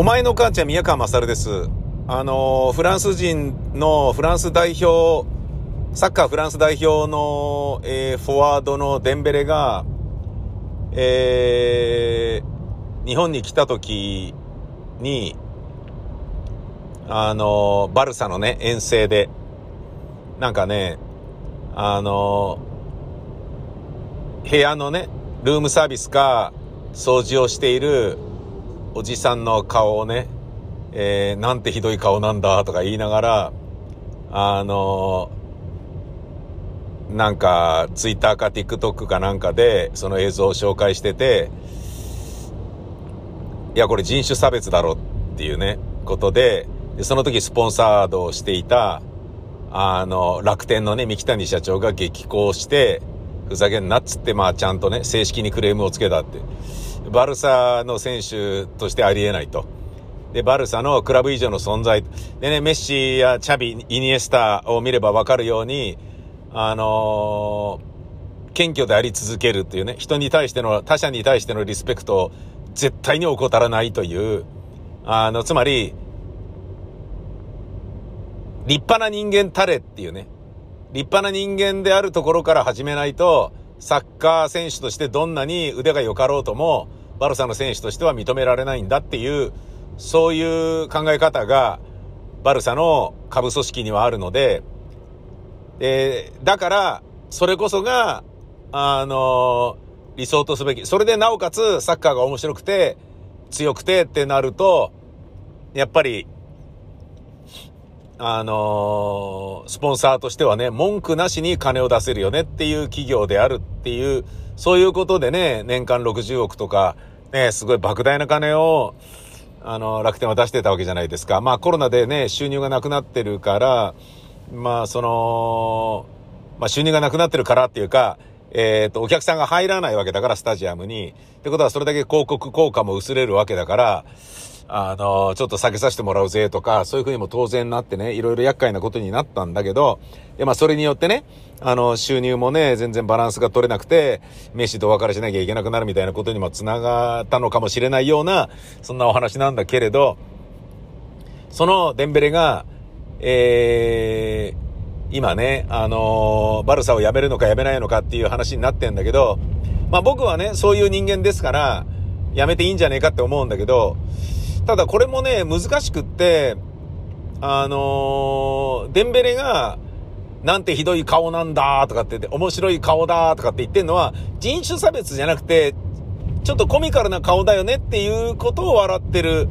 お前の母ちゃん宮川勝です。あの、フランス人のフランス代表、サッカーフランス代表の、えー、フォワードのデンベレが、えー、日本に来た時に、あの、バルサのね、遠征で、なんかね、あの、部屋のね、ルームサービスか、掃除をしているおじさんの顔をね、えー、なんてひどい顔なんだとか言いながら、あのなんか、ツイッターか TikTok かなんかで、その映像を紹介してて、いや、これ人種差別だろっていうね、ことで、でその時スポンサードをしていた、あの、楽天のね、三木谷社長が激高して、ふざけんなっつって、まあちゃんとね、正式にクレームをつけたって。バルサの選手としてありえないと。で、バルサのクラブ以上の存在。でね、メッシやチャビ、イニエスタを見ればわかるように、あのー、謙虚であり続けるっていうね、人に対しての、他者に対してのリスペクトを絶対に怠らないという、あの、つまり、立派な人間たれっていうね、立派な人間であるところから始めないと、サッカー選手としてどんなに腕が良かろうとも、バルサの選手としては認められないんだっていう、そういう考え方が、バルサの下部組織にはあるので、えだから、それこそが、あの理想とすべき。それでなおかつ、サッカーが面白くて、強くてってなると、やっぱり、あのー、スポンサーとしてはね、文句なしに金を出せるよねっていう企業であるっていう、そういうことでね、年間60億とか、ね、すごい莫大な金を、あの、楽天は出してたわけじゃないですか。まあコロナでね、収入がなくなってるから、まあその、まあ収入がなくなってるからっていうか、えっ、ー、と、お客さんが入らないわけだから、スタジアムに。ってことは、それだけ広告効果も薄れるわけだから、あの、ちょっと下げさせてもらうぜとか、そういうふうにも当然なってね、いろいろ厄介なことになったんだけど、で、まあそれによってね、あの、収入もね、全然バランスが取れなくて、メッシとお別れしなきゃいけなくなるみたいなことにも繋がったのかもしれないような、そんなお話なんだけれど、そのデンベレが、えー、今ね、あのー、バルサを辞めるのか辞めないのかっていう話になってんだけど、まあ僕はね、そういう人間ですから、辞めていいんじゃねえかって思うんだけど、ただこれもね、難しくって、あのー、デンベレが、なんてひどい顔なんだとかって言って、面白い顔だとかって言ってんのは、人種差別じゃなくて、ちょっとコミカルな顔だよねっていうことを笑ってる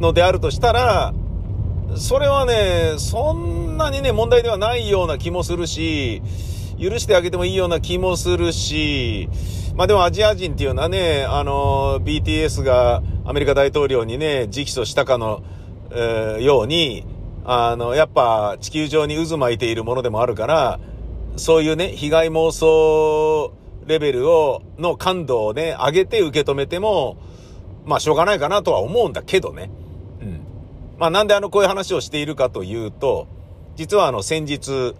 のであるとしたら、それはね、そんなにね、問題ではないような気もするし、許してあげてもいいような気もするし、まあでもアジア人っていうのはね、あの、BTS がアメリカ大統領にね、直訴したかの、えー、ように、あの、やっぱ地球上に渦巻いているものでもあるから、そういうね、被害妄想レベルを、の感度をね、上げて受け止めても、まあしょうがないかなとは思うんだけどね。うん。まあなんであの、こういう話をしているかというと、実はあの、先日、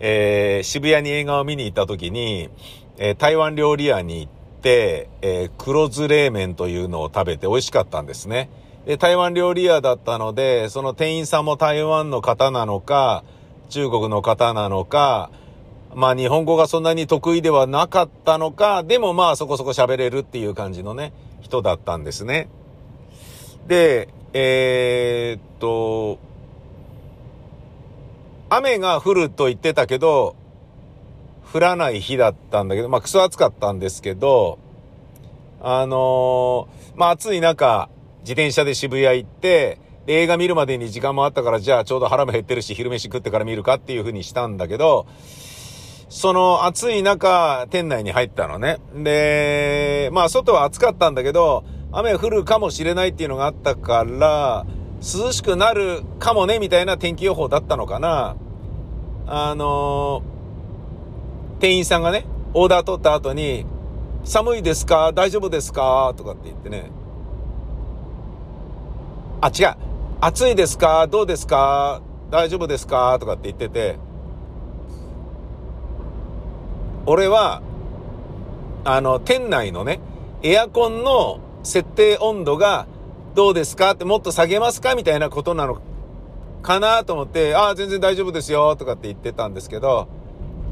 えー、渋谷に映画を見に行った時に、えー、台湾料理屋に行って、えー、黒酢冷麺というのを食べて美味しかったんですね。で、台湾料理屋だったので、その店員さんも台湾の方なのか、中国の方なのか、まあ日本語がそんなに得意ではなかったのか、でもまあそこそこ喋れるっていう感じのね、人だったんですね。で、えー、っと、雨が降ると言ってたけど、降らない日だったんだけど、まあ、クソ暑かったんですけど、あのー、まあ、暑い中、自転車で渋谷行って、映画見るまでに時間もあったから、じゃあちょうど腹も減ってるし、昼飯食ってから見るかっていう風にしたんだけど、その暑い中、店内に入ったのね。で、まあ外は暑かったんだけど、雨降るかもしれないっていうのがあったから、涼しくなるかもね、みたいな天気予報だったのかな。あのー店員さんがね、オーダー取った後に、寒いですか？大丈夫ですか？とかって言ってね。あ、違う。暑いですか？どうですか？大丈夫ですか？とかって言ってて、俺は、あの、店内のね、エアコンの設定温度がどうですか？ってもっと下げますか？みたいなことなのかなと思って、ああ、全然大丈夫ですよ。とかって言ってたんですけど、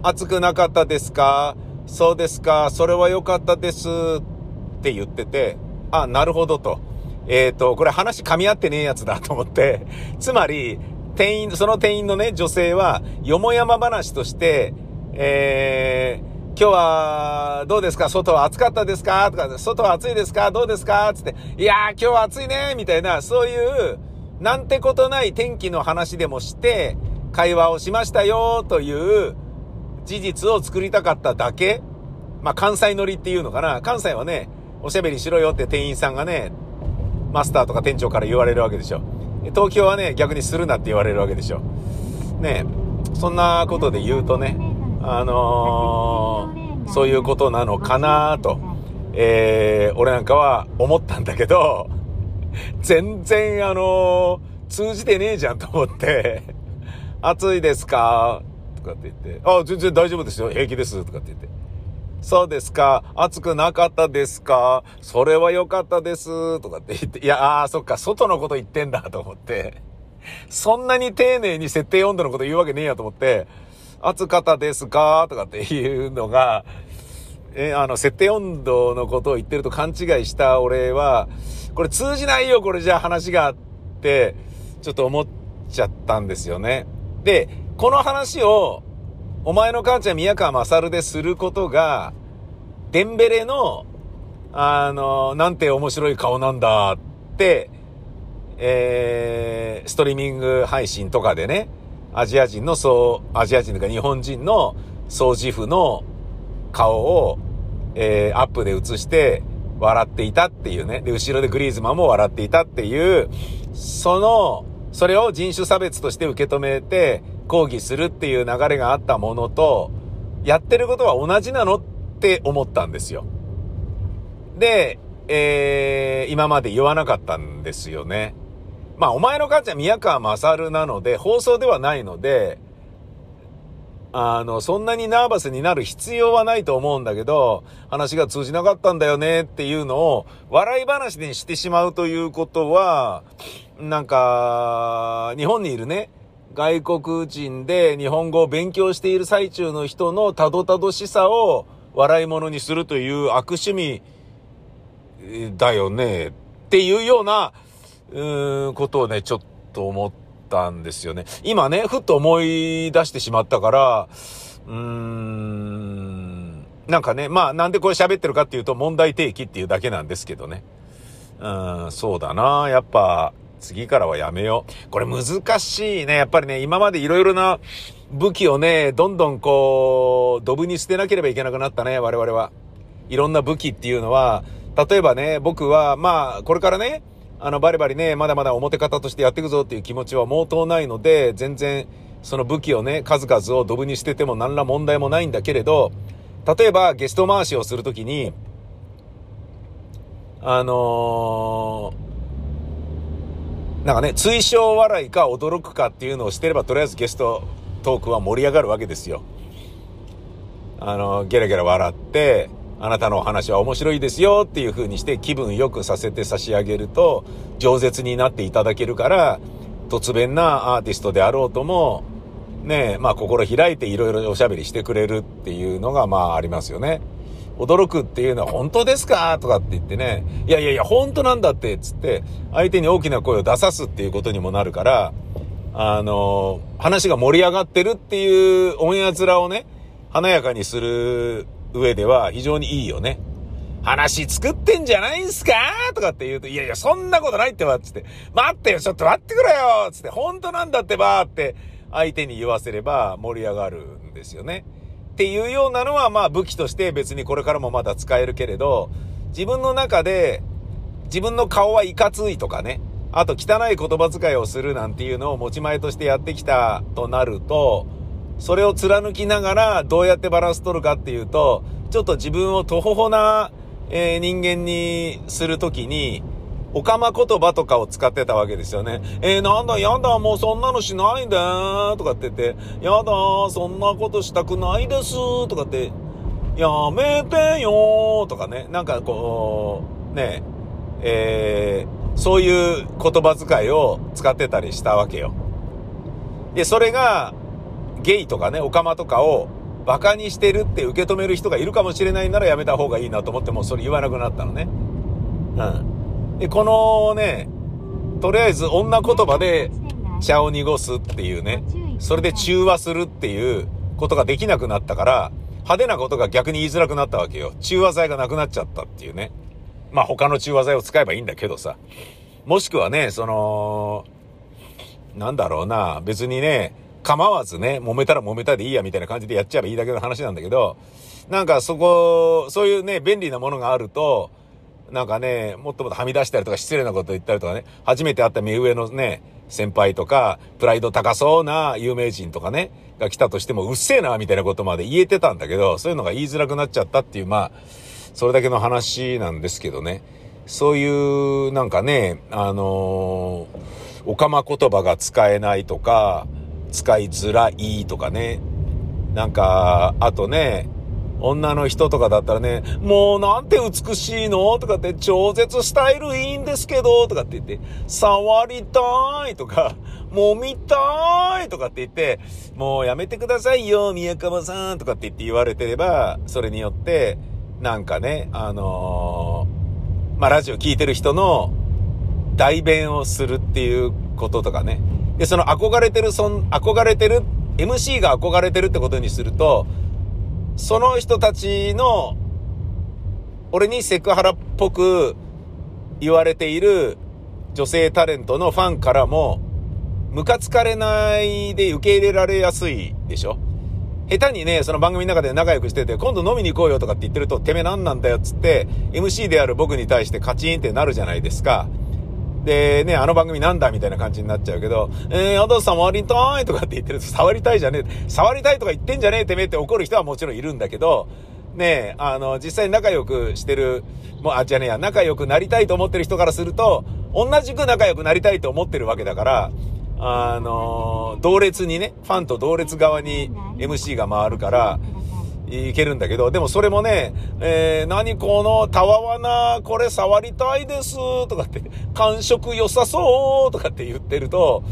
暑くなかったですか？そうですか。それは良かったです。って言ってて、あ、なるほどと。えっ、ー、と、これ話噛み合ってねえやつだと思って、つまり、店員、その店員のね、女性は、よもやま話として、えー、今日は、どうですか？外は暑かったですか？とか、外は暑いですか？どうですか？つって、いやー、今日は暑いねみたいな、そういう、なんてことない天気の話でもして、会話をしましたよ、という事実を作りたかっただけ。まあ、関西乗りっていうのかな。関西はね、おしゃべりしろよって店員さんがね、マスターとか店長から言われるわけでしょ。東京はね、逆にするなって言われるわけでしょ。ねそんなことで言うとね、あのー、そういうことなのかなと、えー、俺なんかは思ったんだけど、全然あのー、通じてねえじゃんと思って、暑いですか？とかって言って、あ、全然大丈夫ですよ。平気です。とかって言って。そうですか。暑くなかったですか。それは良かったです。とかって言って、いや、ああ、そっか、外のこと言ってんだと思って、そんなに丁寧に設定温度のこと言うわけねえやと思って、暑かったですか。とかっていうのが、え、あの、設定温度のことを言ってると勘違いした。俺は、これ通じないよ、これじゃあ話があって、ちょっと思っちゃったんですよね。で、この話を、お前の母ちゃん宮川勝ですることが、デンベレの、あの、なんて面白い顔なんだって、えー、ストリーミング配信とかでね、アジア人のそう、アジア人とか日本人の掃除婦の顔を、えー、アップで映して笑っていたっていうね。で、後ろでグリーズマンも笑っていたっていう、その、それを人種差別として受け止めて抗議するっていう流れがあったものと、やってることは同じなのって思ったんですよ。で、えー、今まで言わなかったんですよね。まあ、お前の母ちゃん宮川勝なので、放送ではないので、あの、そんなにナーバスになる必要はないと思うんだけど、話が通じなかったんだよねっていうのを、笑い話にしてしまうということは、なんか、日本にいるね、外国人で日本語を勉強している最中の人のたどたどしさを笑い物にするという悪趣味だよねっていうような、うん、ことをね、ちょっと思ったんですよね。今ね、ふっと思い出してしまったから、うーん、なんかね、まあなんでこれ喋ってるかっていうと問題提起っていうだけなんですけどね。うん、そうだな。やっぱ、次からはやめよう。これ難しいね。やっぱりね、今までいろいろな武器をね、どんどんこう、ドブに捨てなければいけなくなったね、我々は。いろんな武器っていうのは、例えばね、僕は、まあ、これからね、あの、バリバリね、まだまだ表方としてやっていくぞっていう気持ちは毛頭ないので、全然、その武器をね、数々をドブに捨てても何ら問題もないんだけれど、例えばゲスト回しをするときに、あのーなんかね、追奨笑いか驚くかっていうのをしてれば、とりあえずゲストトークは盛り上がるわけですよ。あの、ゲラゲラ笑って、あなたのお話は面白いですよっていう風にして気分良くさせて差し上げると、饒舌になっていただけるから、突然なアーティストであろうとも、ねまあ心開いていろいろおしゃべりしてくれるっていうのがまあありますよね。驚くっていうのは本当ですか？とかって言ってね、いやいやいや、本当なんだって、つって、相手に大きな声を出さすっていうことにもなるから、あの、話が盛り上がってるっていうオンエア面をね、華やかにする上では非常にいいよね。話作ってんじゃないんすか？とかって言うと、いやいや、そんなことないってば、つって、待ってよ、ちょっと待ってくれよ！つって、本当なんだってばって、相手に言わせれば盛り上がるんですよね。っていうようなのはまあ武器として別にこれからもまだ使えるけれど、自分の中で自分の顔はいかついとかね、あと汚い言葉遣いをするなんていうのを持ち前としてやってきたとなると、それを貫きながらどうやってバランス取るかっていうと、ちょっと自分をとほほな、え、人間にするときに、おかま言葉とかを使ってたわけですよね。えー、なんだ、やだ、もうそんなのしないんだとかって言って、やだ、そんなことしたくないですーとかって、やめてよーとかね、なんかこう、ね、えー、そういう言葉遣いを使ってたりしたわけよ。で、それが、ゲイとかね、オカマとかを馬鹿にしてるって受け止める人がいるかもしれないならやめた方がいいなと思ってもそれ言わなくなったのね。うん。で、このね、とりあえず女言葉で茶を濁すっていうね、それで中和するっていうことができなくなったから、派手なことが逆に言いづらくなったわけよ。中和剤がなくなっちゃったっていうね。まあ他の中和剤を使えばいいんだけどさ。もしくはね、その、なんだろうな、別にね、構わずね、揉めたら揉めたでいいやみたいな感じでやっちゃえばいいだけの話なんだけど、なんかそこ、そういうね、便利なものがあると、なんかね、もっともっとはみ出したりとか失礼なこと言ったりとかね、初めて会った目上のね、先輩とか、プライド高そうな有名人とかね、が来たとしても、うっせえな、みたいなことまで言えてたんだけど、そういうのが言いづらくなっちゃったっていう、まあ、それだけの話なんですけどね。そういう、なんかね、あのー、おかま言葉が使えないとか、使いづらいとかね。なんか、あとね、女の人とかだったらね、もうなんて美しいの？とかって、超絶スタイルいいんですけどとかって言って、触りたいとか、もみたいとかって言って、もうやめてくださいよ、宮川さんとかって言って言われてれば、それによって、なんかね、あのー、まあ、ラジオ聞いてる人の代弁をするっていうこととかね。で、その憧れてる、そん、憧れてる、MC が憧れてるってことにすると、その人たちの、俺にセクハラっぽく言われている女性タレントのファンからも、ムカつかれないで受け入れられやすいでしょ？下手にね、その番組の中で仲良くしてて、今度飲みに行こうよとかって言ってると、てめえ何なんだよっつって、MC である僕に対してカチンってなるじゃないですか。で、ね、あの番組なんだみたいな感じになっちゃうけど、えー、アドさん触りたいとかって言ってると、触りたいじゃねえ、触りたいとか言ってんじゃねえてめえって怒る人はもちろんいるんだけど、ねえあの、実際仲良くしてる、もう、あ、じゃねえや、仲良くなりたいと思ってる人からすると、同じく仲良くなりたいと思ってるわけだから、あの、同列にね、ファンと同列側に MC が回るから、いけるんだけど、でもそれもね、えー、何このたわわな、これ触りたいです、とかって、感触良さそう、とかって言ってると、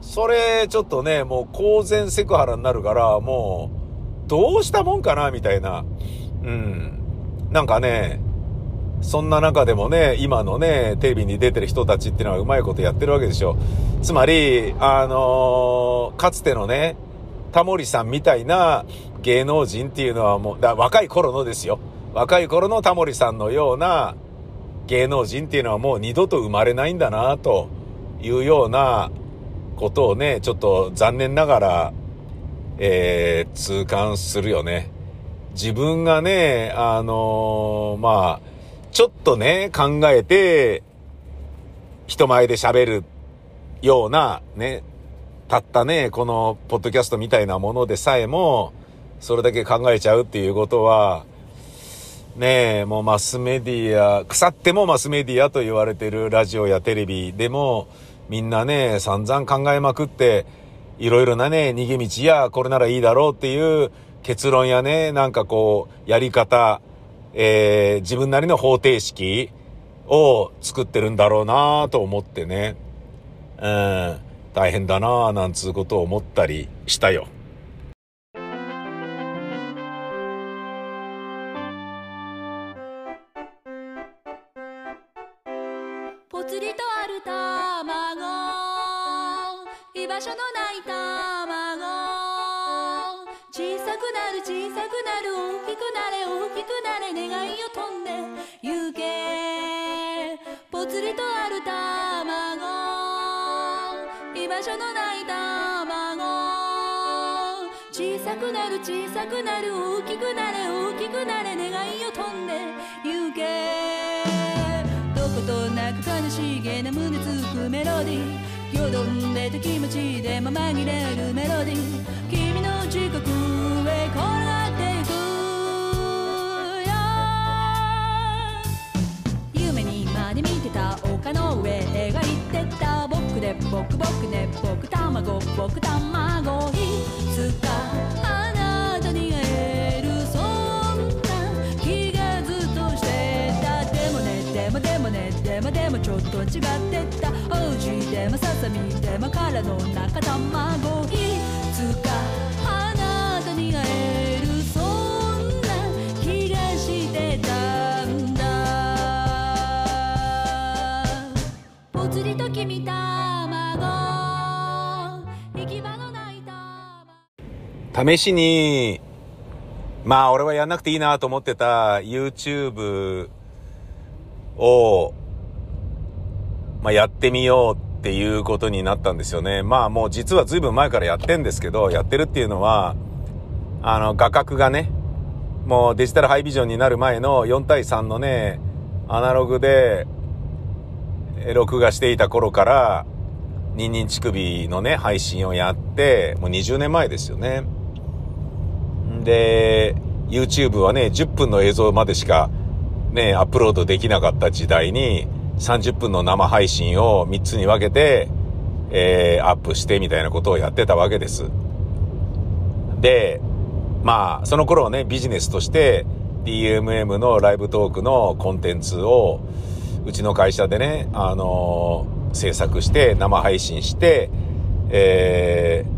それちょっとね、もう公然セクハラになるから、もう、どうしたもんかな、みたいな。うん。なんかね、そんな中でもね、今のね、テレビに出てる人たちっていうのはうまいことやってるわけでしょ。つまり、あのー、かつてのね、タモリさんみたいな芸能人っていうのはもう、だ若い頃のですよ。若い頃のタモリさんのような芸能人っていうのはもう二度と生まれないんだな、というようなことをね、ちょっと残念ながら、えー、痛感するよね。自分がね、あのー、まあ、ちょっとね、考えて、人前で喋るようなね、たったね、このポッドキャストみたいなものでさえも、それだけ考えちゃうっていうことは、ねえ、もうマスメディア、腐ってもマスメディアと言われてるラジオやテレビでも、みんなね、散々考えまくって、いろいろなね、逃げ道や、これならいいだろうっていう結論やね、なんかこう、やり方、えー、自分なりの方程式を作ってるんだろうなと思ってね。うん。大変だなぁなんつうことを思ったりしたよ。くなる大きくなれ大きくなれ願いを飛んで行け。ぽつりとある卵。居場所のない卵。小さくなる小さくなる大きくなれ大きくなれ願いを飛んで行け。どことなく悲しげな胸つくメロディー。よどんでた気持ちでま紛れるメロディー。君の近くへ転がで見てた丘の上描いてた僕で僕僕で僕卵僕卵いつかあなたに会えるそんな気がずっとしてたでもねでもでもねでもでもちょっと違ってた。おじでもささみでも殻の中卵。試しに、まあ俺はやんなくていいなと思ってた YouTube を、まあやってみようっていうことになったんですよね。まあもう実は随分前からやってんですけど、やってるっていうのは、あの画角がね、もうデジタルハイビジョンになる前の4対3のね、アナログで、録画していた頃から、ニンニン乳首のね、配信をやって、もう20年前ですよね。で、YouTube はね、10分の映像までしかね、アップロードできなかった時代に、30分の生配信を3つに分けて、えー、アップしてみたいなことをやってたわけです。で、まあ、その頃はね、ビジネスとして DMM のライブトークのコンテンツを、うちの会社でね、あのー制作して、生配信して、えー、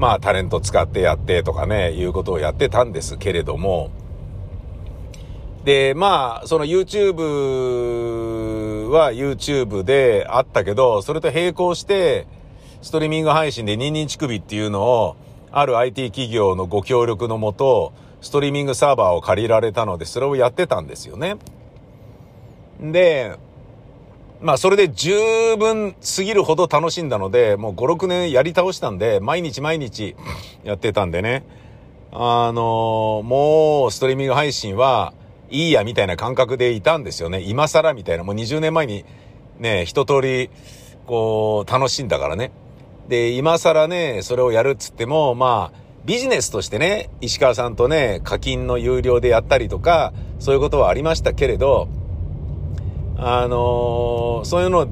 まあ、タレント使ってやってとかね、いうことをやってたんですけれども、で、まあ、その YouTube は YouTube であったけど、それと並行して、ストリーミング配信でニンニン乳首っていうのを、ある IT 企業のご協力のもと、ストリーミングサーバーを借りられたので、それをやってたんですよね。で、まあそれで十分すぎるほど楽しんだので、もう5、6年やり倒したんで、毎日毎日やってたんでね。あのもうストリーミング配信はいいやみたいな感覚でいたんですよね。今更みたいな。もう20年前にね、一通りこう楽しんだからね。で、今更ね、それをやるっつっても、まあ、ビジネスとしてね、石川さんとね、課金の有料でやったりとか、そういうことはありましたけれど、あのーそういうの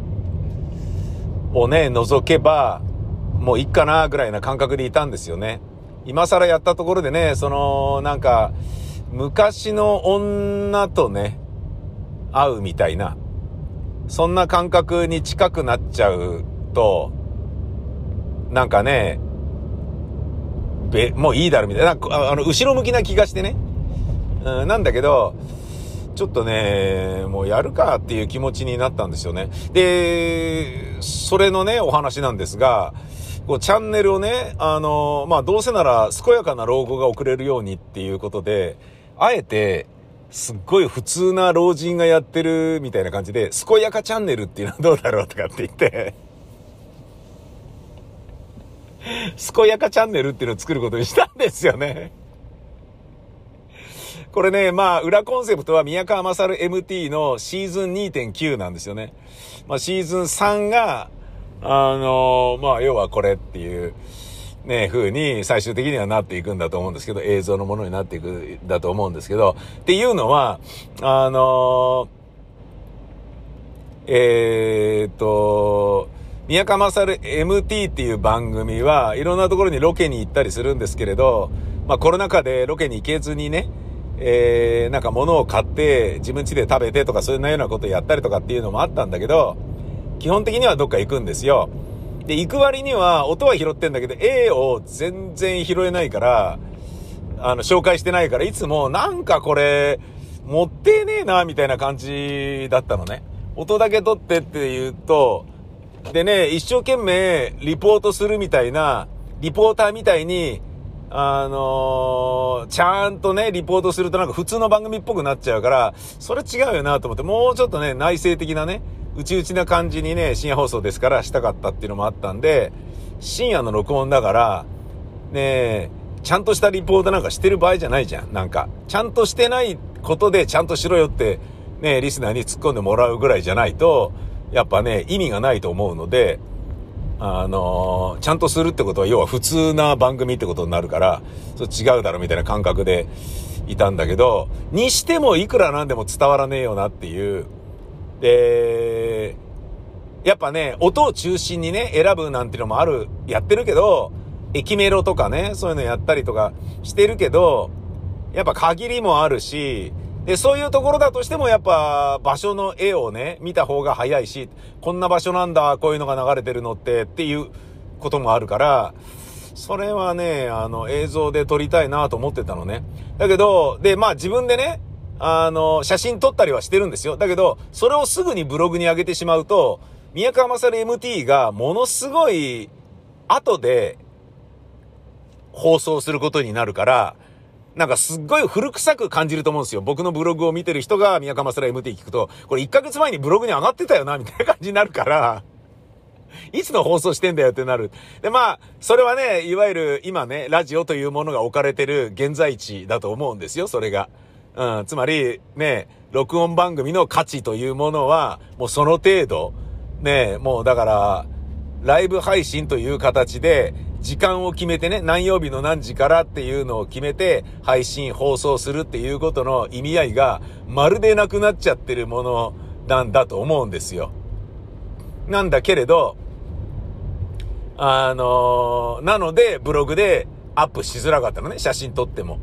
をね、除けば、もういいかな、ぐらいな感覚でいたんですよね。今更やったところでね、その、なんか、昔の女とね、会うみたいな、そんな感覚に近くなっちゃうと、なんかね、べ、もういいだろみたいな、あの、後ろ向きな気がしてね。うん、なんだけど、ちょっとね、もうやるかっていう気持ちになったんですよね。で、それのね、お話なんですが、こうチャンネルをね、あの、まあ、どうせなら健やかな老後が送れるようにっていうことで、あえて、すっごい普通な老人がやってるみたいな感じで、健やかチャンネルっていうのはどうだろうとかって言って、健やかチャンネルっていうのを作ることにしたんですよね。これね、まあ、裏コンセプトは宮川勝 MT のシーズン2.9なんですよね。まあ、シーズン3が、あのまあ、要はこれっていう、ね、風に最終的にはなっていくんだと思うんですけど、映像のものになっていくんだと思うんですけど、っていうのは、あのえーっと、宮川勝 MT っていう番組はいろんなところにロケに行ったりするんですけれど、まあコロナ禍でロケに行けずにね、えー、なんか物を買って自分家で食べてとかそういうようなことやったりとかっていうのもあったんだけど、基本的にはどっか行くんですよ。で、行く割には音は拾ってんだけど、A を全然拾えないから、あの、紹介してないから、いつもなんかこれ、持ってねえな、みたいな感じだったのね。音だけ取ってって言うと、でね、一生懸命リポートするみたいな、リポーターみたいに、あのーちゃんとね、リポートするとなんか普通の番組っぽくなっちゃうから、それ違うよなと思って、もうちょっとね、内省的なね、内々な感じにね、深夜放送ですからしたかったっていうのもあったんで、深夜の録音だから、ね、ちゃんとしたリポートなんかしてる場合じゃないじゃん。なんか、ちゃんとしてないことでちゃんとしろよって、ね、リスナーに突っ込んでもらうぐらいじゃないと、やっぱね、意味がないと思うので、あのーちゃんとするってことは、要は普通な番組ってことになるから、そ違うだろみたいな感覚でいたんだけど、にしてもいくらなんでも伝わらねえよなっていう。で、やっぱね、音を中心にね、選ぶなんていうのもある、やってるけど、駅メロとかね、そういうのやったりとかしてるけど、やっぱ限りもあるし、で、そういうところだとしてもやっぱ場所の絵をね、見た方が早いし、こんな場所なんだ、こういうのが流れてるのってっていうこともあるから、それはね、あの映像で撮りたいなと思ってたのね。だけど、で、まあ自分でね、あの、写真撮ったりはしてるんですよ。だけど、それをすぐにブログに上げてしまうと、宮川勝 MT がものすごい後で放送することになるから、なんかすっごい古臭く感じると思うんですよ。僕のブログを見てる人が宮川勝 MT 聞くと、これ1ヶ月前にブログに上がってたよな、みたいな感じになるから、いつの放送してんだよってなる。で、まあ、それはね、いわゆる今ね、ラジオというものが置かれてる現在地だと思うんですよ、それが。うん、つまり、ね、録音番組の価値というものは、もうその程度、ね、もうだから、ライブ配信という形で、時間を決めてね、何曜日の何時からっていうのを決めて、配信、放送するっていうことの意味合いが、まるでなくなっちゃってるものなんだと思うんですよ。なんだけれど、あのー、なので、ブログでアップしづらかったのね、写真撮っても。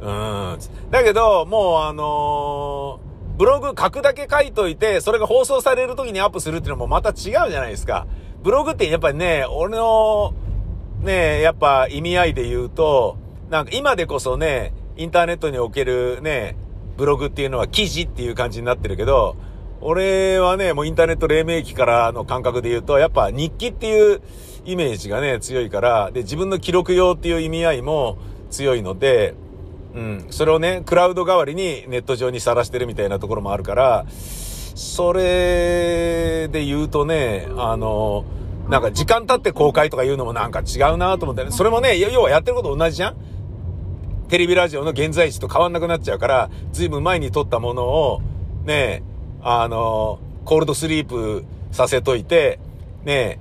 うん。だけど、もうあのー、ブログ書くだけ書いといて、それが放送される時にアップするっていうのもまた違うじゃないですか。ブログってやっぱりね、俺の、ね、やっぱ意味合いで言うと、なんか今でこそね、インターネットにおけるね、ブログっていうのは記事っていう感じになってるけど、俺はね、もうインターネット黎明期からの感覚で言うと、やっぱ日記っていうイメージがね、強いから、で、自分の記録用っていう意味合いも強いので、うん。それをね、クラウド代わりにネット上にさらしてるみたいなところもあるから、それで言うとね、あの、なんか時間経って公開とか言うのもなんか違うなと思って、ね、それもね、要はやってること同じじゃん。テレビラジオの現在地と変わんなくなっちゃうから、ずいぶん前に撮ったものを、ね、あの、コールドスリープさせといて、ね、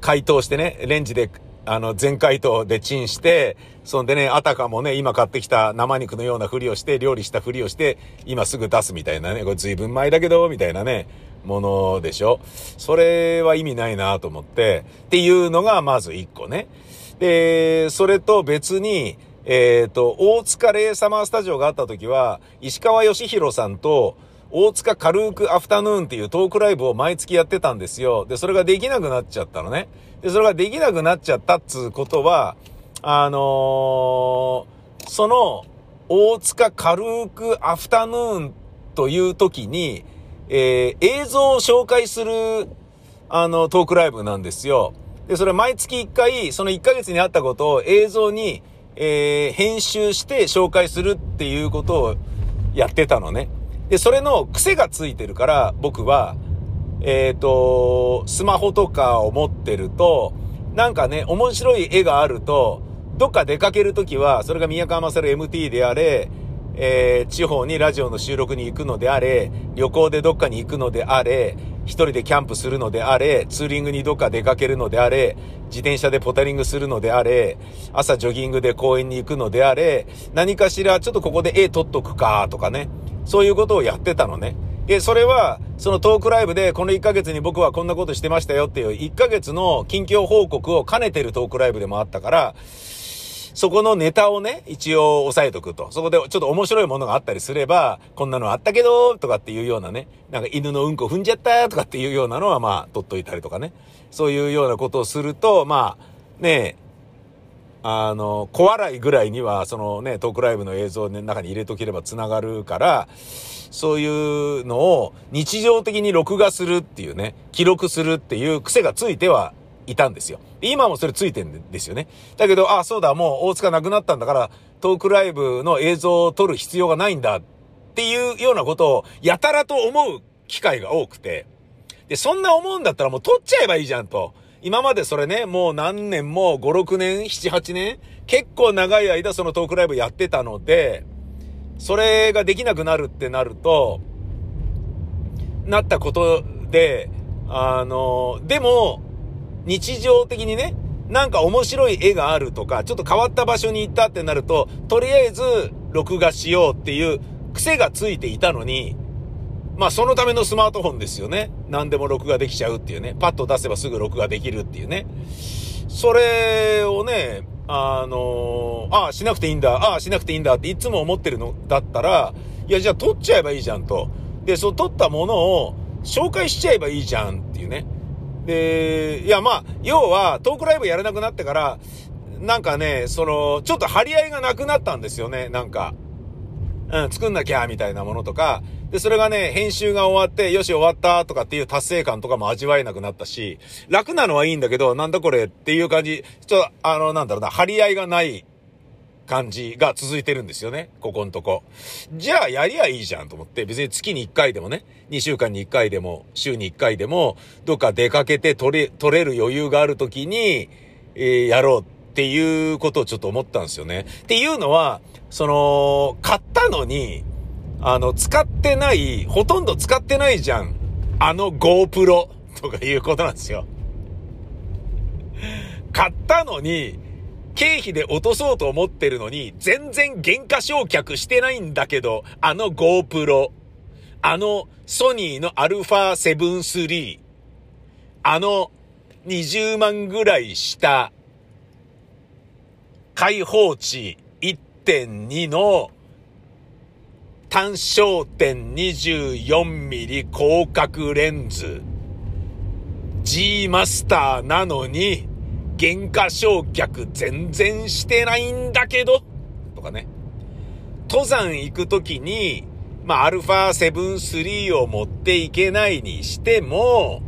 解凍してね、レンジであの、全解凍でチンして、そんでね、あたかもね、今買ってきた生肉のようなふりをして、料理したふりをして、今すぐ出すみたいなね、これ随分前だけど、みたいなね、ものでしょ？それは意味ないなと思って、っていうのがまず一個ね。で、それと別に、えっ、ー、と、大塚レイサマースタジオがあった時は、石川義弘さんと、大塚軽くアフタヌーンっていうトークライブを毎月やってたんですよ。で、それができなくなっちゃったのね。で、それができなくなっちゃったっつうことは、あのー、その、大塚軽くアフタヌーンという時に、えー、映像を紹介する、あの、トークライブなんですよ。で、それ毎月1回、その1ヶ月にあったことを映像に、えー、編集して紹介するっていうことをやってたのね。で、それの癖がついてるから、僕は、えっ、ー、と、スマホとかを持ってると、なんかね、面白い絵があると、どっか出かけるときは、それが宮川勝 MT であれ、えー、地方にラジオの収録に行くのであれ、旅行でどっかに行くのであれ、一人でキャンプするのであれ、ツーリングにどっか出かけるのであれ、自転車でポタリングするのであれ、朝ジョギングで公園に行くのであれ、何かしらちょっとここで絵撮っとくかとかね。そういうことをやってたのね。で、それは、そのトークライブで、この1ヶ月に僕はこんなことしてましたよっていう1ヶ月の近況報告を兼ねてるトークライブでもあったから、そこのネタをね、一応押さえとくと。そこでちょっと面白いものがあったりすれば、こんなのあったけど、とかっていうようなね、なんか犬のうんこ踏んじゃったとかっていうようなのはまあ、取っといたりとかね。そういうようなことをすると、まあ、ねあの、小笑いぐらいには、そのね、トークライブの映像の中に入れとければ繋がるから、そういうのを日常的に録画するっていうね、記録するっていう癖がついてはいたんですよ。今もそれついてんですよね。だけど、あ、そうだ、もう大塚なくなったんだから、トークライブの映像を撮る必要がないんだっていうようなことをやたらと思う機会が多くて、で、そんな思うんだったらもう撮っちゃえばいいじゃんと。今までそれね、もう何年も、5、6年、7、8年、結構長い間そのトークライブやってたので、それができなくなるってなると、なったことで、あの、でも、日常的にね、なんか面白い絵があるとか、ちょっと変わった場所に行ったってなると、とりあえず録画しようっていう癖がついていたのに、まあそのためのスマートフォンですよね。何でも録画できちゃうっていうね。パッと出せばすぐ録画できるっていうね。それをね、あのああ、しなくていいんだ、ああ、しなくていいんだっていつも思ってるのだったら、いや、じゃあ撮っちゃえばいいじゃんと。で、そう撮ったものを紹介しちゃえばいいじゃんっていうね。で、いや、まあ、要は、トークライブやらなくなってから、なんかね、その、ちょっと張り合いがなくなったんですよね、なんか。うん、作んなきゃ、みたいなものとか。で、それがね、編集が終わって、よし終わったとかっていう達成感とかも味わえなくなったし、楽なのはいいんだけど、なんだこれっていう感じ、ちょっと、あの、なんだろうな、張り合いがない感じが続いてるんですよね。ここんとこ。じゃあやりゃいいじゃんと思って、別に月に1回でもね、2週間に1回でも、週に1回でも、どっか出かけて取れ、取れる余裕がある時に、えー、やろうっていうことをちょっと思ったんですよね。っていうのは、その、買ったのに、あの、使ってない、ほとんど使ってないじゃん。あの GoPro とかいうことなんですよ。買ったのに、経費で落とそうと思ってるのに、全然原価償却してないんだけど、あの GoPro、あのソニーの α7 III、あの20万ぐらいした開放値1.2の単焦点 24mm 広角レンズ G マスターなのに原価償却全然してないんだけど、とかね。登山行くときに、まあ、アルファ7 3を持っていけないにしても、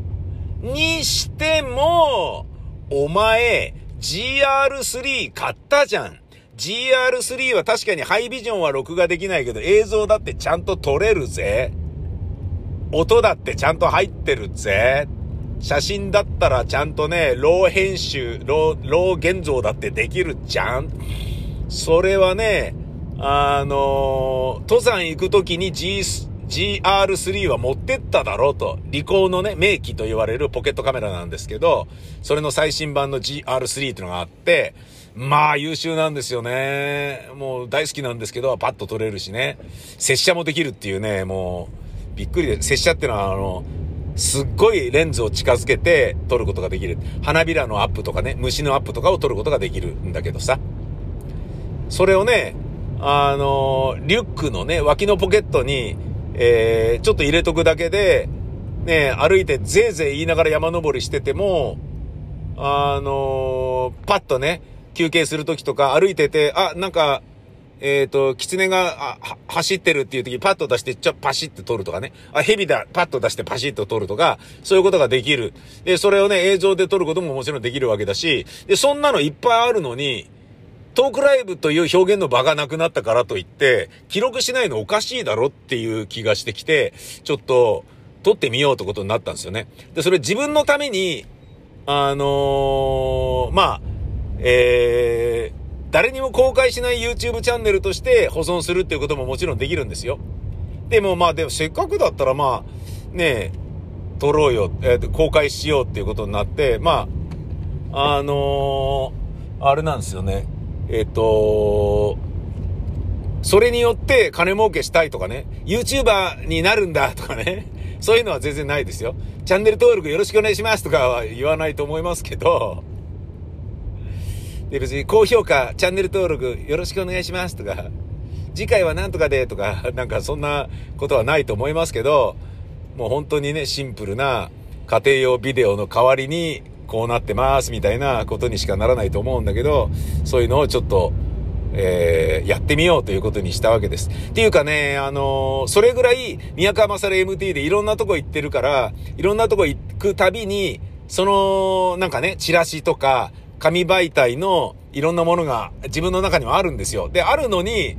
にしても、お前、GR3 買ったじゃん。GR3 は確かにハイビジョンは録画できないけど、映像だってちゃんと撮れるぜ。音だってちゃんと入ってるぜ。写真だったらちゃんとね、 RAW 編集、 RAW、RAW 現像だってできるじゃんそれはね、あの登山行くときに G、GR3 は持ってっただろうと。リコーのね、名機と言われるポケットカメラなんですけど、それの最新版の GR3 っていうのがあって、まあ優秀なんですよね。もう大好きなんですけど、パッと撮れるしね。拙者もできるっていうね、もう、びっくりで、拙者ってのはあの、すっごいレンズを近づけて撮ることができる。花びらのアップとかね、虫のアップとかを撮ることができるんだけどさ。それをね、あの、リュックのね、脇のポケットに、えー、ちょっと入れとくだけで、ね、歩いてぜいぜい言いながら山登りしてても、あのパッとね、休憩するときとか歩いてて、あ、なんか、えっ、ー、と、狐が走ってるっていう時パッと出してちょ、パシッと撮るとかね。あ、蛇だ、パッと出してパシッと撮るとか、そういうことができる。で、それをね、映像で撮ることももちろんできるわけだし、で、そんなのいっぱいあるのに、トークライブという表現の場がなくなったからといって、記録しないのおかしいだろっていう気がしてきて、ちょっと、撮ってみようってことになったんですよね。で、それ自分のために、あのー、まあ、えー、誰にも公開しない YouTube チャンネルとして保存するっていうことももちろんできるんですよ。でもまあでもせっかくだったらまあ、ねえ、撮ろうよ、えー、公開しようっていうことになって、まあ、あのー、あれなんですよね。えっ、ー、とそれによって金儲けしたいとかね、YouTuber になるんだとかね、そういうのは全然ないですよ。チャンネル登録よろしくお願いしますとかは言わないと思いますけど、で、別に高評価、チャンネル登録よろしくお願いしますとか、次回は何とかでとか、なんかそんなことはないと思いますけど、もう本当にね、シンプルな家庭用ビデオの代わりにこうなってますみたいなことにしかならないと思うんだけど、そういうのをちょっと、えー、やってみようということにしたわけです。っていうかね、あのー、それぐらい、宮川勝 MT でいろんなとこ行ってるから、いろんなとこ行くたびに、その、なんかね、チラシとか、紙媒体のいろんなものが自分の中にはあるんですよ。で、あるのに、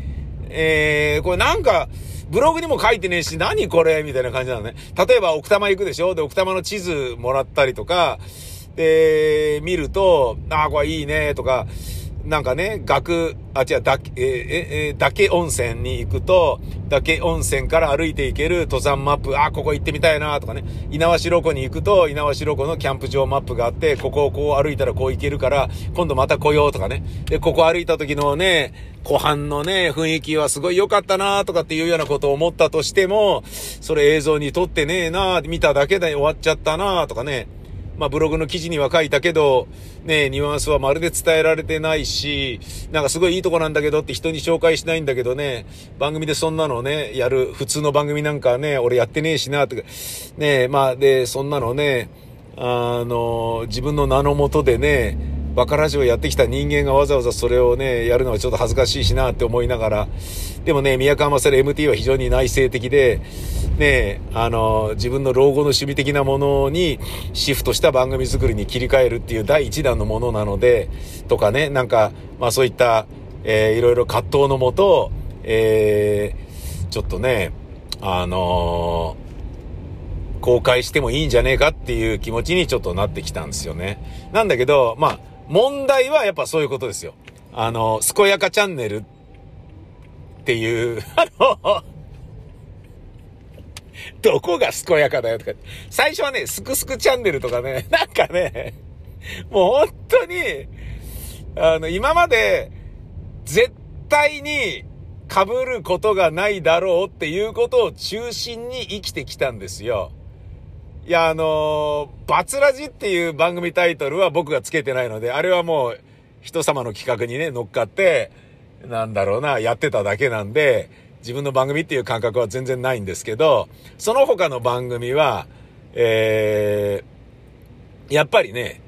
えー、これなんか、ブログにも書いてねえし、何これ？みたいな感じなのね。例えば、奥多摩行くでしょ？で、奥多摩の地図もらったりとか、で、見ると、ああ、これいいね、とか、なんかね、学、あ、違う、だけ、えー、えー、岳温泉に行くと、岳温泉から歩いて行ける登山マップ、あ、ここ行ってみたいなとかね、稲葉ロ湖に行くと、稲葉ロ湖のキャンプ場マップがあって、ここをこう歩いたらこう行けるから、今度また来ようとかね。で、ここ歩いた時のね、湖畔のね、雰囲気はすごい良かったなとかっていうようなことを思ったとしても、それ映像に撮ってねえな見ただけで終わっちゃったなとかね。まあブログの記事には書いたけど、ね、ニュアンスはまるで伝えられてないし、なんかすごいいいとこなんだけどって人に紹介しないんだけどね、番組でそんなのね、やる、普通の番組なんかね、俺やってねえしな、とか、ね、まあで、そんなのね、あの、自分の名のもとでね、バカラジオやってきた人間がわざわざそれをね、やるのはちょっと恥ずかしいしなって思いながら、でもね、宮川勝 MT は非常に内省的で、ね、あの、自分の老後の趣味的なものにシフトした番組作りに切り替えるっていう第一弾のものなので、とかね、なんか、まあそういった、えー、いろいろ葛藤のもと、えー、ちょっとね、あのー、公開してもいいんじゃねえかっていう気持ちにちょっとなってきたんですよね。なんだけど、まあ、問題はやっぱそういうことですよ。あの、健やかチャンネルっていう、あの、どこが健やかだよとか。最初はね、すくすくチャンネルとかね、なんかね、もう本当に、あの、今まで、絶対に被ることがないだろうっていうことを中心に生きてきたんですよ。いや、あのー、バツラジっていう番組タイトルは僕がつけてないので、あれはもう人様の企画にね、乗っかって、なんだろうな、やってただけなんで、自分の番組っていう感覚は全然ないんですけど、その他の番組は、えー、やっぱりね、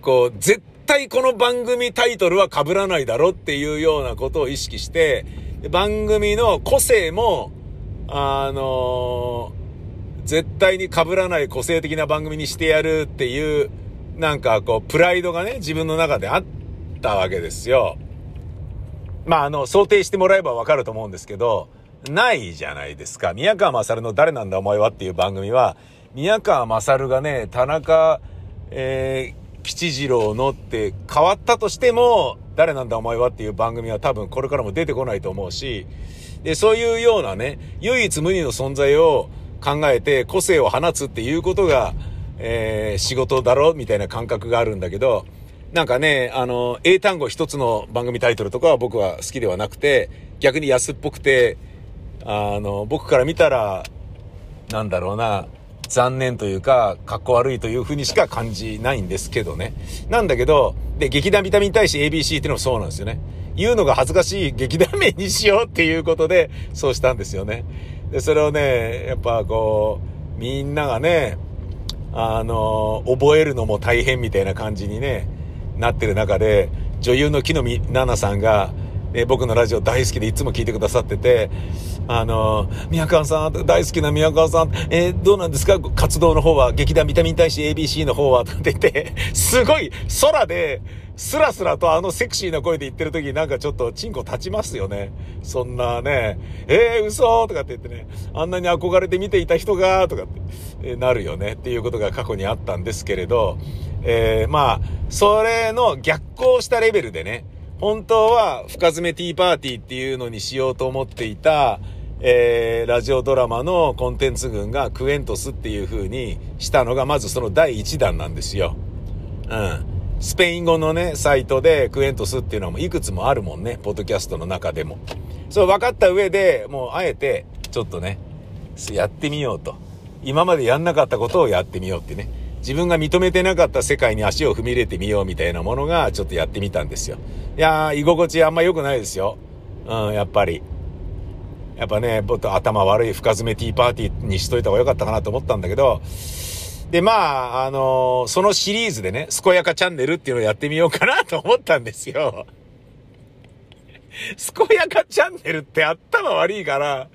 こう、絶対この番組タイトルは被らないだろっていうようなことを意識して、番組の個性も、あのー絶対に被らない個性的な番組にしてやるっていう、なんかこう、プライドがね、自分の中であったわけですよ。まあ、あの、想定してもらえばわかると思うんですけど、ないじゃないですか。宮川勝の誰なんだお前はっていう番組は、宮川勝がね、田中、えー、吉次郎のって変わったとしても、誰なんだお前はっていう番組は多分これからも出てこないと思うし、で、そういうようなね、唯一無二の存在を、考えて個性を放つっていうことが、えー、仕事だろみたいな感覚があるんだけど、なんかね、あの、英単語一つの番組タイトルとかは僕は好きではなくて、逆に安っぽくて、あの、僕から見たら、なんだろうな、残念というか、格好悪いという風にしか感じないんですけどね。なんだけど、で、劇団ビタミン大使 ABC っていうのもそうなんですよね。言うのが恥ずかしい劇団名にしようっていうことで、そうしたんですよね。で、それをね、やっぱこう、みんながね、あの、覚えるのも大変みたいな感じにね、なってる中で、女優の木の実奈々さんが、え僕のラジオ大好きでいつも聞いてくださってて、あの、宮川さん、大好きな宮川さん、えー、どうなんですか？活動の方は、劇団ビタミン大使 ABC の方は、って言って、すごい空で、スラスラとあのセクシーな声で言ってる時なんかちょっとチンコ立ちますよね。そんなね、えー、嘘とかって言ってね、あんなに憧れて見ていた人が、とかって、えー、なるよねっていうことが過去にあったんですけれど、えー、まあ、それの逆行したレベルでね、本当は深爪ティーパーティーっていうのにしようと思っていた、えー、ラジオドラマのコンテンツ群がクエントスっていう風にしたのがまずその第1弾なんですよ。うん。スペイン語のね、サイトでクエントスっていうのもいくつもあるもんね、ポッドキャストの中でも。そう分かった上で、もうあえて、ちょっとね、やってみようと。今までやんなかったことをやってみようってね。自分が認めてなかった世界に足を踏み入れてみようみたいなものがちょっとやってみたんですよ。いやー、居心地あんま良くないですよ。うん、やっぱり。やっぱね、もっと頭悪い深爪ティーパーティーにしといた方が良かったかなと思ったんだけど、で、まあ、あのー、そのシリーズでね、健やかチャンネルっていうのをやってみようかなと思ったんですよ。健やかチャンネルって頭悪いから、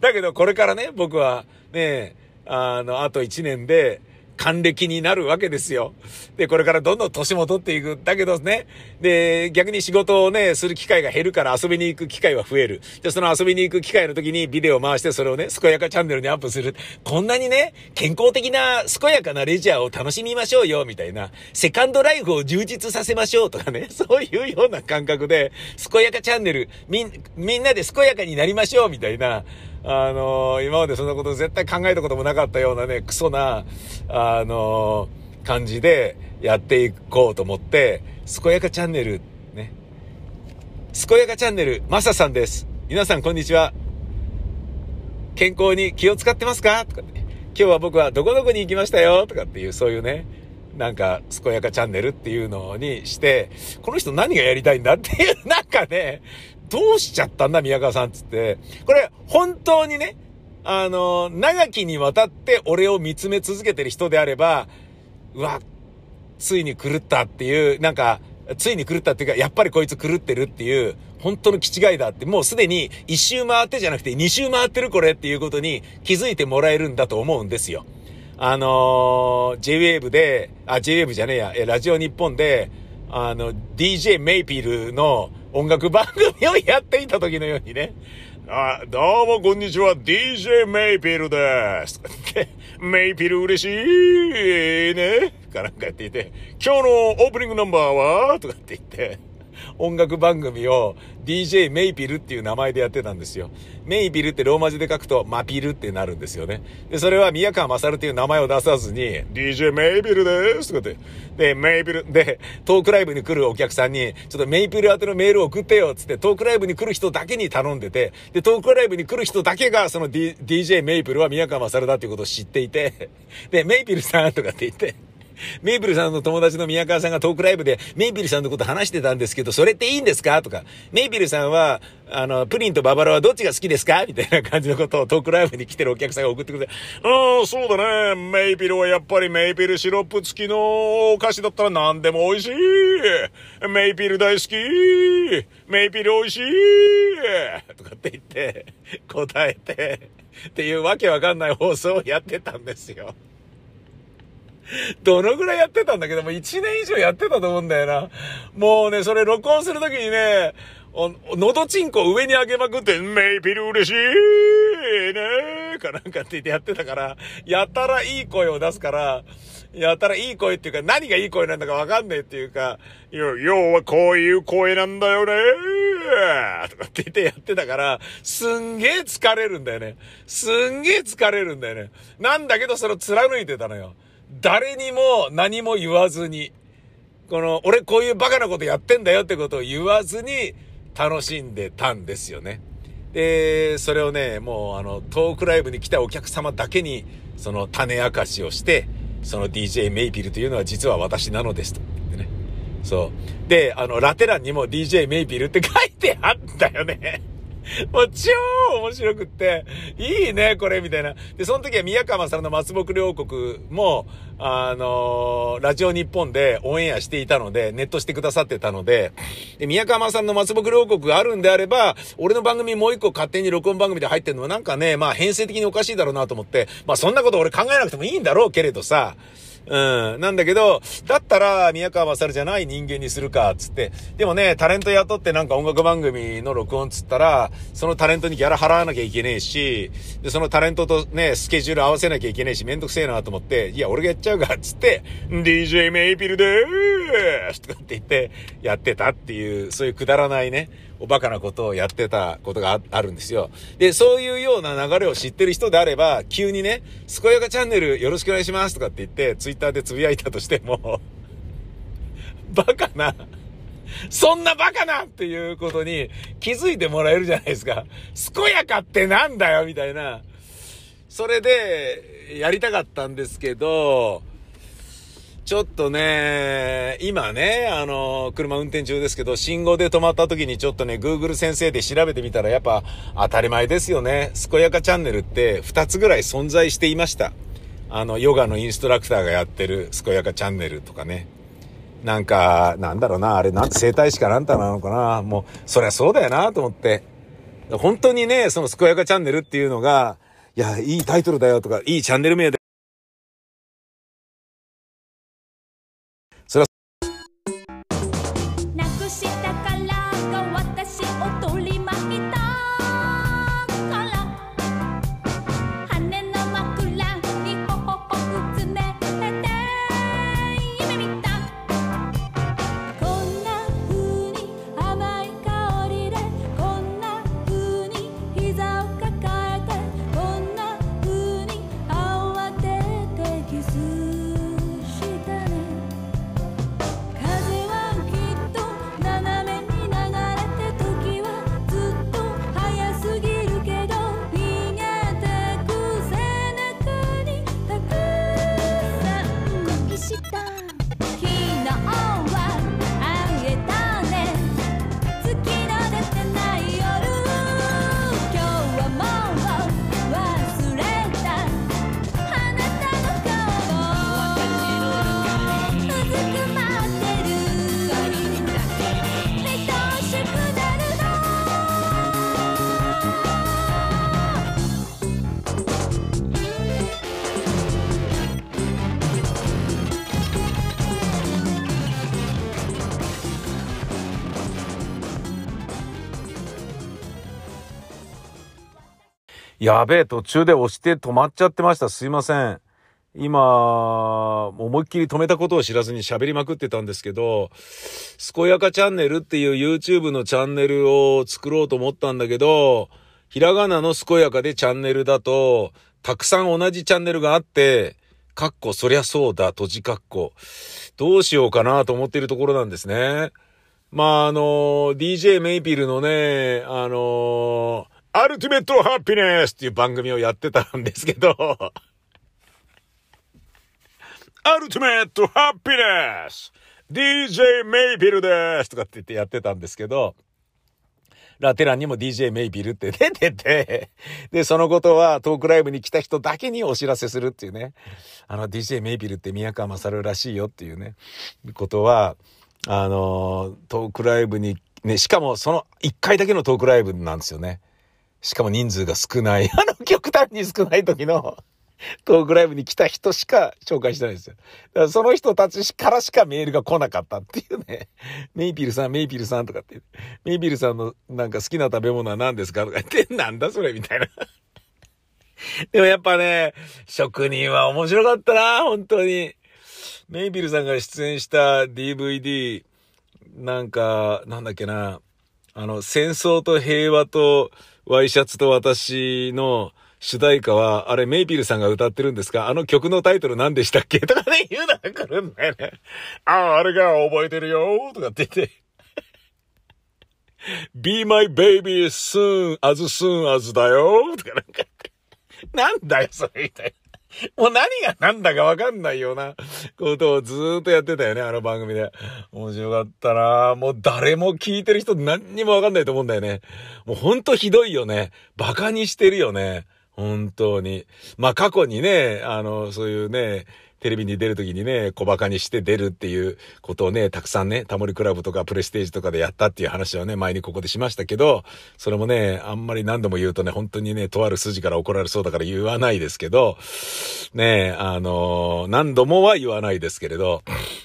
だけどこれからね、僕はね、あの、あと1年で、還暦になるわけですよ。で、これからどんどん年も取っていく。だけどね、で、逆に仕事をね、する機会が減るから遊びに行く機会は増える。で、その遊びに行く機会の時にビデオを回してそれをね、健やかチャンネルにアップする。こんなにね、健康的な健やかなレジャーを楽しみましょうよ、みたいな。セカンドライフを充実させましょうとかね、そういうような感覚で、健やかチャンネル、み、みんなで健やかになりましょう、みたいな。あのー、今までそんなこと絶対考えたこともなかったようなね、クソな、あのー、感じでやっていこうと思って、健やかチャンネル、ね。健やかチャンネル、マサさんです。皆さんこんにちは。健康に気を使ってますか？とかね。今日は僕はどこどこに行きましたよ？とかっていう、そういうね、なんか、健やかチャンネルっていうのにして、この人何がやりたいんだっていう、なんかね、どうしちゃったんだ、宮川さんつって。これ、本当にね、あの、長きにわたって俺を見つめ続けてる人であれば、うわ、ついに狂ったっていう、なんか、ついに狂ったっていうか、やっぱりこいつ狂ってるっていう、本当の気違いだって、もうすでに一周回ってじゃなくて二周回ってるこれっていうことに気づいてもらえるんだと思うんですよ。あのー、J-Wave で、あ、J-Wave じゃねえや、え、ラジオ日本で、あの、DJ メイピルの音楽番組をやっていた時のようにね、あ、どうもこんにちは、DJ メイピルです。メイピル嬉しいね。かなんかやっていて、今日のオープニングナンバーは？とかって言って、音楽番組を DJ メイピルっていう名前でやってたんですよ。メイピルってローマ字で書くとマピルってなるんですよね。で、それは宮川勝っていう名前を出さずに、DJ メイピルですとかって。で、メイピル、で、トークライブに来るお客さんに、ちょっとメイピル宛てのメールを送ってよっ、つって、トークライブに来る人だけに頼んでて、で、トークライブに来る人だけが、その、D、DJ メイピルは宮川勝だっていうことを知っていて、で、メイピルさんとかって言って、メイプルさんの友達の宮川さんがトークライブで、メイピルさんのこと話してたんですけど、それっていいんですか？とか、メイピルさんは、あの、プリンとババロはどっちが好きですか？みたいな感じのことをトークライブに来てるお客さんが送ってくれて、ああ、そうだね。メイピルはやっぱりメイピルシロップ付きのお菓子だったら何でも美味しい。メイピル大好き。メイピル美味しい。とかって言って、答えて、っていうわけわかんない放送をやってたんですよ。どのぐらいやってたんだけども、1年以上やってたと思うんだよな。もうね、それ録音するときにね、のどちんこ上に上げまくって、メイピル嬉しいねかなんかって言ってやってたから、やたらいい声を出すから、やたらいい声っていうか、何がいい声なんだかわかんねえっていうか、要はこういう声なんだよねとかって言ってやってたから、すんげえ疲れるんだよね。すんげえ疲れるんだよね。なんだけどそれを貫いてたのよ。誰にも何も言わずに、この、俺こういうバカなことやってんだよってことを言わずに楽しんでたんですよね。で、それをね、もうあの、トークライブに来たお客様だけに、その種明かしをして、その DJ メイピルというのは実は私なのですと。ね。そう。で、あの、ラテ欄にも DJ メイピルって書いてあったよね。もう超面白くって、いいね、これ、みたいな。で、その時は宮川さんの松木両国も、あのー、ラジオ日本でオンエアしていたので、ネットしてくださってたので、で、宮川さんの松木両国があるんであれば、俺の番組もう一個勝手に録音番組で入ってるのはなんかね、まあ編成的におかしいだろうなと思って、まあそんなこと俺考えなくてもいいんだろうけれどさ、うん。なんだけど、だったら宮川勝じゃない人間にするか、つって。でもね、タレント雇ってなんか音楽番組の録音つったら、そのタレントにギャラ払わなきゃいけねえし、で、そのタレントとね、スケジュール合わせなきゃいけねえし、めんどくせえなと思って、いや、俺がやっちゃうか、つって、DJ メイピルでーすとかって言って、やってたっていう、そういうくだらないね、おバカなことをやってたことがあるんですよ。で、そういうような流れを知ってる人であれば、急にね、すこやかチャンネルよろしくお願いしますとかって言って、ツイッターでつぶやいたとしても バカな、そんなバカなっていうことに気づいてもらえるじゃないですか。健やかってなんだよみたいな。それで、やりたかったんですけど、ちょっとね、今ね、あの、車運転中ですけど、信号で止まった時にちょっとね、Google 先生で調べてみたら、やっぱ当たり前ですよね。健やかチャンネルって2つぐらい存在していました。あの、ヨガのインストラクターがやってる健やかチャンネルとかね。なんか、なんだろうな、あれ、なんて生態師かなんたなのかな。もう、そりゃそうだよなと思って。本当にね、その健やかチャンネルっていうのが、いや、いいタイトルだよとか、いいチャンネル名で ressuscita やべえ、途中で押して止まっちゃってました。すいません。今、思いっきり止めたことを知らずに喋りまくってたんですけど、すこやかチャンネルっていう YouTube のチャンネルを作ろうと思ったんだけど、ひらがなのすこやかでチャンネルだと、たくさん同じチャンネルがあって、かっこ、そりゃそうだ、閉じかっこ。どうしようかなと思っているところなんですね。まあ、あの、DJ メイピルのね、あの、アルティメットハッピネスっていう番組をやってたんですけど、アルティメットハッピネス !DJ メイピルですとかって言ってやってたんですけど、ラテランにも DJ メイビルって出てて、で、そのことはトークライブに来た人だけにお知らせするっていうね。あの DJ メイビルって宮川勝らしいよっていうね、ことは、あの、トークライブに、ね、しかもその1回だけのトークライブなんですよね。しかも人数が少ない。あの極端に少ない時のトークライブに来た人しか紹介してないんですよ。だからその人たちからしかメールが来なかったっていうね。メイピルさん、メイピルさんとかって。メイピルさんのなんか好きな食べ物は何ですか？とか言って、なんだそれみたいな。でもやっぱね、職人は面白かったな、本当に。メイピルさんが出演した DVD、なんか、なんだっけな。あの、戦争と平和とワイシャツと私の主題歌は、あれメイピルさんが歌ってるんですか？あの曲のタイトル何でしたっけ？とかね、言うなら来るんだよね。ああ、あれが覚えてるよとかって言って。Be my baby soon, as soon as だよとかなんか。なんだよ、それみたい。もう何が何だかわかんないようなことをずーっとやってたよね、あの番組で。面白かったなもう誰も聞いてる人何にもわかんないと思うんだよね。もうほんとひどいよね。馬鹿にしてるよね。本当に。まあ過去にね、あの、そういうね、テレビに出るときにね、小馬鹿にして出るっていうことをね、たくさんね、タモリクラブとかプレステージとかでやったっていう話はね、前にここでしましたけど、それもね、あんまり何度も言うとね、本当にね、とある筋から怒られそうだから言わないですけど、ね、あの何度もは言わないですけれど、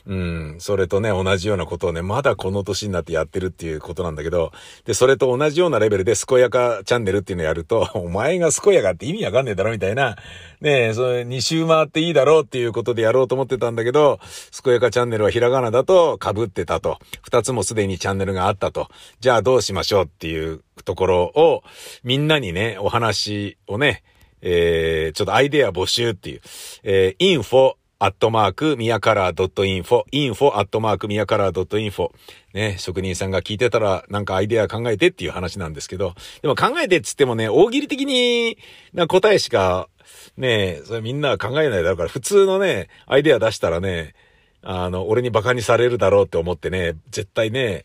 うん、それとね、同じようなことをね、まだこの年になってやってるっていうことなんだけど、で、それと同じようなレベルで健やかチャンネルっていうのをやると、お前が健やかって意味わかんねえだろみたいな、ね、それ2周回っていいだろうっていうことでやろうと思ってたんだけど、健やかチャンネルはひらがなだと被ってたと。二つもすでにチャンネルがあったと。じゃあどうしましょうっていうところを、みんなにね、お話をね、えー、ちょっとアイデア募集っていう、えー、info アットマーク、ミヤカラー .info、info アットマーク、ミヤカラー .info。ね、職人さんが聞いてたら、なんかアイデア考えてっていう話なんですけど、でも考えてっつってもね、大喜利的にな答えしかねえ、それみんなは考えないだろうから、普通のね、アイデア出したらね、あの、俺に馬鹿にされるだろうって思ってね、絶対ね、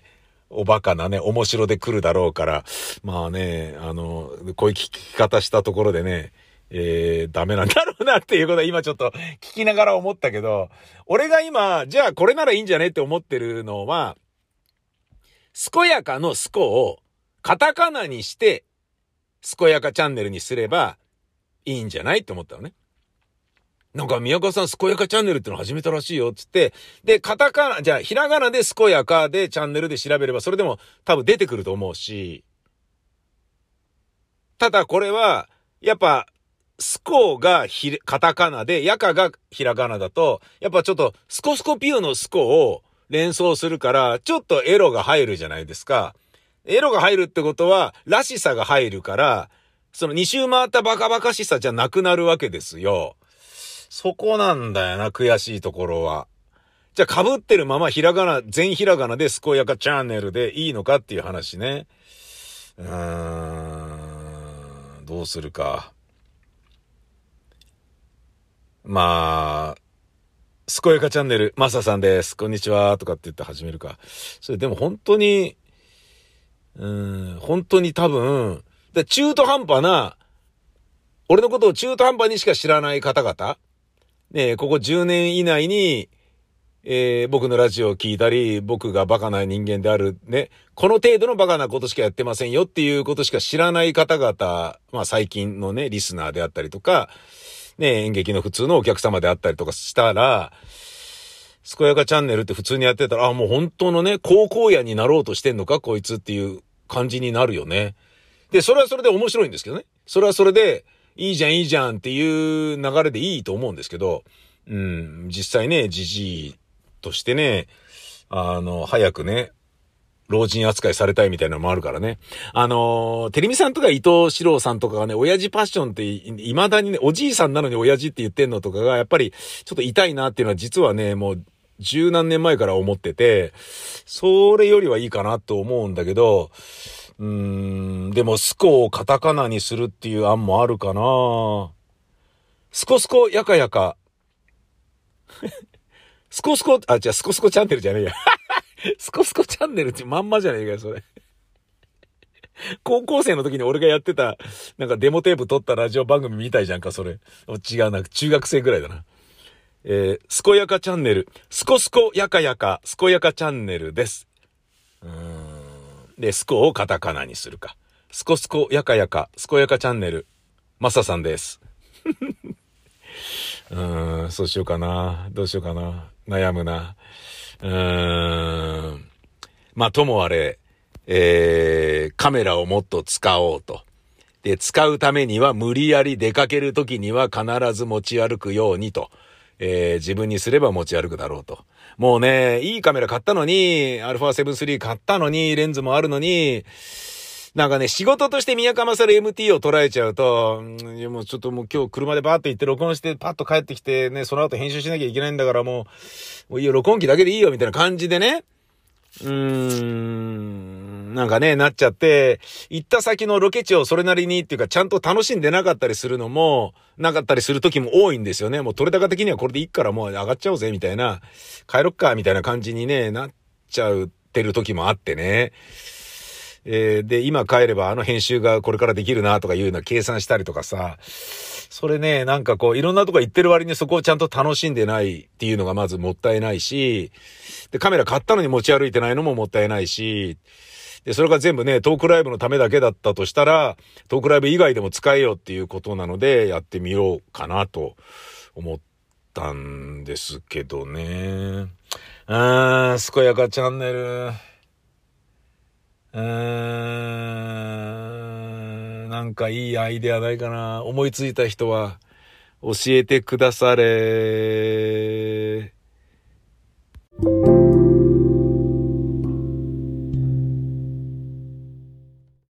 おバカなね、面白で来るだろうから、まあね、あの、こういう聞き方したところでね、えー、ダメなんだろうなっていうことは今ちょっと聞きながら思ったけど、俺が今、じゃあこれならいいんじゃねって思ってるのは、健やかのスコをカタカナにして、健やかチャンネルにすれば、いいんじゃないって思ったのね。なんか宮川さん、健やかチャンネルっての始めたらしいよ、つって。で、カタカナ、じゃあ、ひらがなで健やかでチャンネルで調べれば、それでも多分出てくると思うし。ただこれは、やっぱ、スコがひ、カタカナで、ヤカがひらがなだと、やっぱちょっと、スコスコピューのスコを連想するから、ちょっとエロが入るじゃないですか。エロが入るってことは、らしさが入るから、その二周回ったバカバカしさじゃなくなるわけですよ。そこなんだよな、悔しいところは。じゃあ被ってるままひらがな、全ひらがなで健やかチャンネルでいいのかっていう話ね。うーん、どうするか。まあ、健やかチャンネル、マサさんです。こんにちは。とかって言って始めるか。それでも本当に、うん、本当に多分、で、中途半端な、俺のことを中途半端にしか知らない方々、ねここ10年以内に、えー、僕のラジオを聞いたり、僕がバカな人間である、ね、この程度のバカなことしかやってませんよっていうことしか知らない方々、まあ最近のね、リスナーであったりとか、ね、演劇の普通のお客様であったりとかしたら、健やかチャンネルって普通にやってたら、あ、もう本当のね、高校野になろうとしてんのか、こいつっていう感じになるよね。で、それはそれで面白いんですけどね。それはそれで、いいじゃんいいじゃんっていう流れでいいと思うんですけど、うん、実際ね、じじいとしてね、あの、早くね、老人扱いされたいみたいなのもあるからね。あのー、テレミさんとか伊藤四郎さんとかがね、親父パッションってい、未だにね、おじいさんなのに親父って言ってんのとかが、やっぱり、ちょっと痛いなっていうのは実はね、もう、十何年前から思ってて、それよりはいいかなと思うんだけど、うーん、でも、スコをカタカナにするっていう案もあるかなスコスコやかやか。スコスコ、あ、じゃスコスコチャンネルじゃねえや。スコスコチャンネルってまんまじゃねえかよ、それ。高校生の時に俺がやってた、なんかデモテープ撮ったラジオ番組みたいじゃんか、それ。違うな、中学生ぐらいだな。えー、すこやかチャンネル、すこすこやかやか、すこやかチャンネルです。で、すこをカタカナにするか。すこすこやかやか、すこやかチャンネル、マサさんです。うーん、そうしようかな。どうしようかな。悩むな。うーん。まあ、ともあれ、えー、カメラをもっと使おうと。で、使うためには無理やり出かけるときには必ず持ち歩くようにと。えー、自分にすれば持ち歩くだろうと。もうね、いいカメラ買ったのに、α7 3買ったのに、レンズもあるのに、なんかね、仕事として宮川勝 MT を捉えちゃうと、いやもうちょっともう今日車でバーって行って録音してパッと帰ってきてね、その後編集しなきゃいけないんだからもう、もういいよ、録音機だけでいいよ、みたいな感じでね。うーん、なんかね、なっちゃって、行った先のロケ地をそれなりにっていうか、ちゃんと楽しんでなかったりするのも、なかったりする時も多いんですよね。もう取れ高的にはこれでいいからもう上がっちゃおうぜ、みたいな、帰ろっか、みたいな感じにね、なっちゃってる時もあってね。えー、で、今帰ればあの編集がこれからできるなとかいうの計算したりとかさ、それね、なんかこう、いろんなとこ行ってる割にそこをちゃんと楽しんでないっていうのがまずもったいないし、で、カメラ買ったのに持ち歩いてないのももったいないし、で、それが全部ね、トークライブのためだけだったとしたら、トークライブ以外でも使えよっていうことなので、やってみようかなと思ったんですけどね。うーん、健やかチャンネル。うーん、なんかいいアイデアないかな。思いついた人は教えてくだされ。